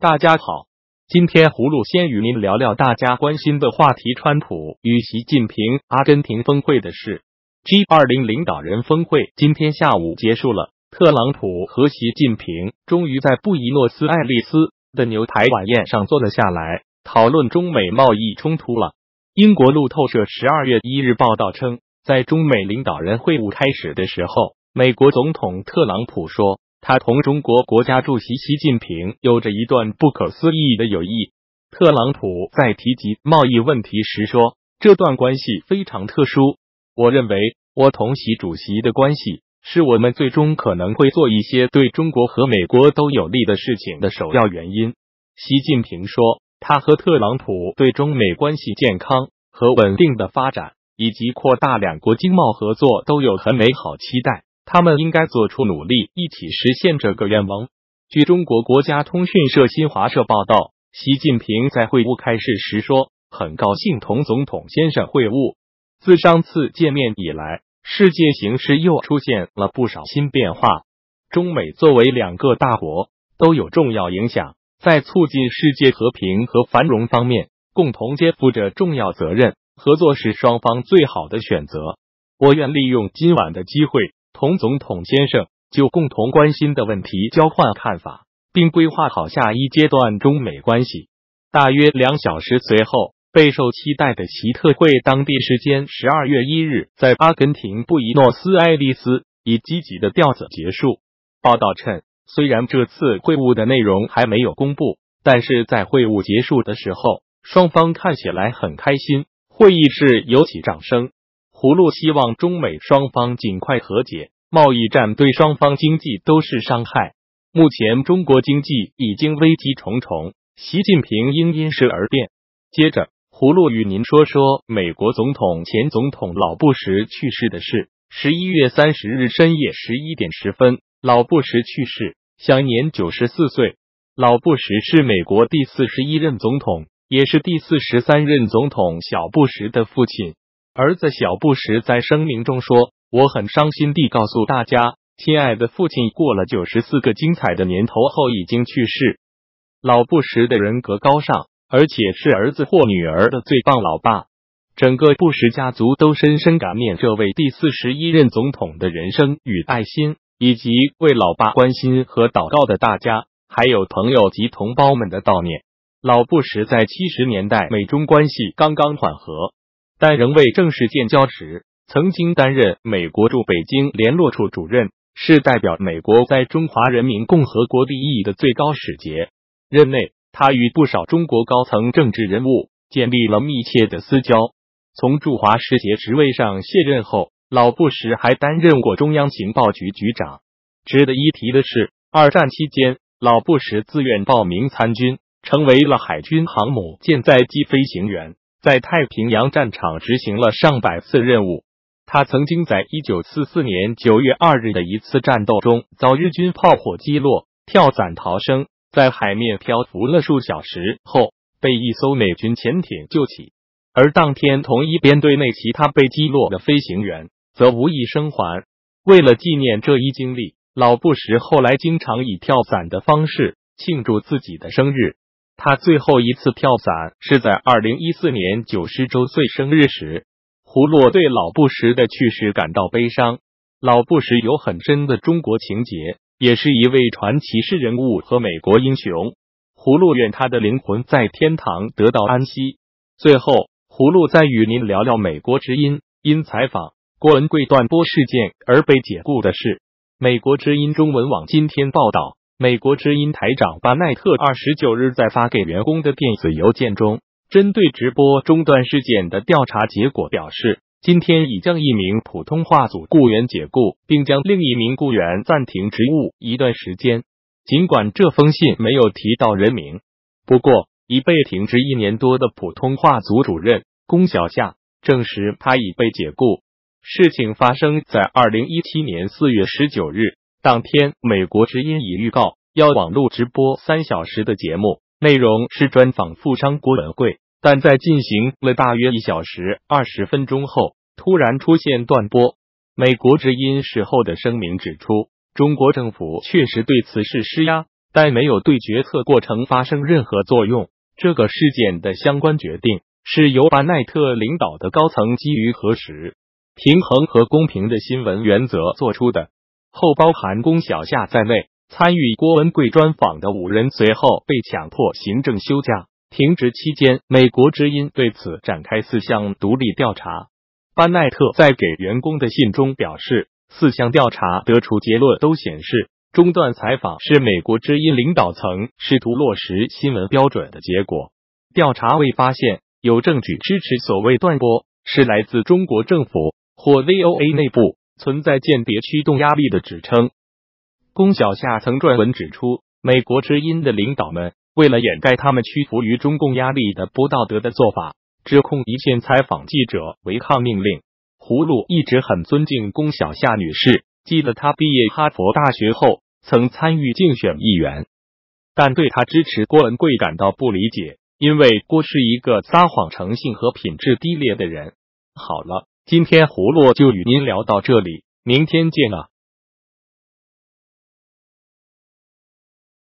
大家好，今天葫芦先与您聊聊大家关心的话题：川普与习近平阿根廷峰会的事。G 二零领导人峰会今天下午结束了，特朗普和习近平终于在布宜诺斯艾利斯的牛排晚宴上坐了下来，讨论中美贸易冲突了。英国路透社十二月一日报道称，在中美领导人会晤开始的时候，美国总统特朗普说。他同中国国家主席习近平有着一段不可思议的友谊。特朗普在提及贸易问题时说：“这段关系非常特殊。我认为，我同习主席的关系是我们最终可能会做一些对中国和美国都有利的事情的首要原因。”习近平说：“他和特朗普对中美关系健康和稳定的发展，以及扩大两国经贸合作都有很美好期待。”他们应该做出努力，一起实现这个愿望。据中国国家通讯社新华社报道，习近平在会晤开始时说：“很高兴同总统先生会晤。自上次见面以来，世界形势又出现了不少新变化。中美作为两个大国，都有重要影响，在促进世界和平和繁荣方面，共同肩负着重要责任。合作是双方最好的选择。我愿利用今晚的机会。”同总统先生就共同关心的问题交换看法，并规划好下一阶段中美关系。大约两小时随后，备受期待的习特会当地时间十二月一日在阿根廷布宜诺斯艾利斯以积极的调子结束。报道称，虽然这次会晤的内容还没有公布，但是在会晤结束的时候，双方看起来很开心，会议室有起掌声。葫芦希望中美双方尽快和解，贸易战对双方经济都是伤害。目前中国经济已经危机重重，习近平应因时而变。接着，葫芦与您说说美国总统前总统老布什去世的事。十一月三十日深夜十一点十分，老布什去世，享年九十四岁。老布什是美国第四十一任总统，也是第四十三任总统小布什的父亲。儿子小布什在声明中说：“我很伤心地告诉大家，亲爱的父亲过了九十四个精彩的年头后已经去世。老布什的人格高尚，而且是儿子或女儿的最棒老爸。整个布什家族都深深感念这位第四十一任总统的人生与爱心，以及为老爸关心和祷告的大家，还有朋友及同胞们的悼念。老布什在七十年代美中关系刚刚缓和。”但仍未正式建交时，曾经担任美国驻北京联络处主任，是代表美国在中华人民共和国利益的最高使节。任内，他与不少中国高层政治人物建立了密切的私交。从驻华使节职位上卸任后，老布什还担任过中央情报局局长。值得一提的是，二战期间，老布什自愿报名参军，成为了海军航母舰载机飞行员。在太平洋战场执行了上百次任务。他曾经在一九四四年九月二日的一次战斗中遭日军炮火击落，跳伞逃生，在海面漂浮了数小时后，被一艘美军潜艇救起。而当天同一编队内其他被击落的飞行员则无一生还。为了纪念这一经历，老布什后来经常以跳伞的方式庆祝自己的生日。他最后一次跳伞是在二零一四年九十周岁生日时。胡洛对老布什的去世感到悲伤。老布什有很深的中国情结，也是一位传奇式人物和美国英雄。胡洛愿他的灵魂在天堂得到安息。最后，胡洛再与您聊聊美国之音因采访郭文贵断播事件而被解雇的事。美国之音中文网今天报道。美国之音台长巴奈特二十九日在发给员工的电子邮件中，针对直播中断事件的调查结果表示，今天已将一名普通话组雇员解雇，并将另一名雇员暂停职务一段时间。尽管这封信没有提到人名，不过已被停职一年多的普通话组主任龚小夏证实他已被解雇。事情发生在二零一七年四月十九日。当天，美国之音已预告要网络直播三小时的节目，内容是专访富商郭文贵，但在进行了大约一小时二十分钟后，突然出现断播。美国之音事后的声明指出，中国政府确实对此事施压，但没有对决策过程发生任何作用。这个事件的相关决定是由巴奈特领导的高层基于核实、平衡和公平的新闻原则做出的。后包含龚小夏在内，参与郭文贵专访的五人随后被强迫行政休假。停职期间，美国之音对此展开四项独立调查。班奈特在给员工的信中表示，四项调查得出结论都显示。中断采访是美国之音领导层试图落实新闻标准的结果。调查未发现有证据支持所谓断播是来自中国政府或 VOA 内部存在间谍驱动压力的指称。龚小夏曾撰文指出，美国之音的领导们为了掩盖他们屈服于中共压力的不道德的做法，指控一线采访记者违抗命令。葫芦一直很尊敬龚小夏女士。记得她毕业哈佛大学后，曾参与竞选议员，但对她支持郭文贵感到不理解，因为郭是一个撒谎、诚信和品质低劣的人。好了，今天葫芦就与您聊到这里，明天见了。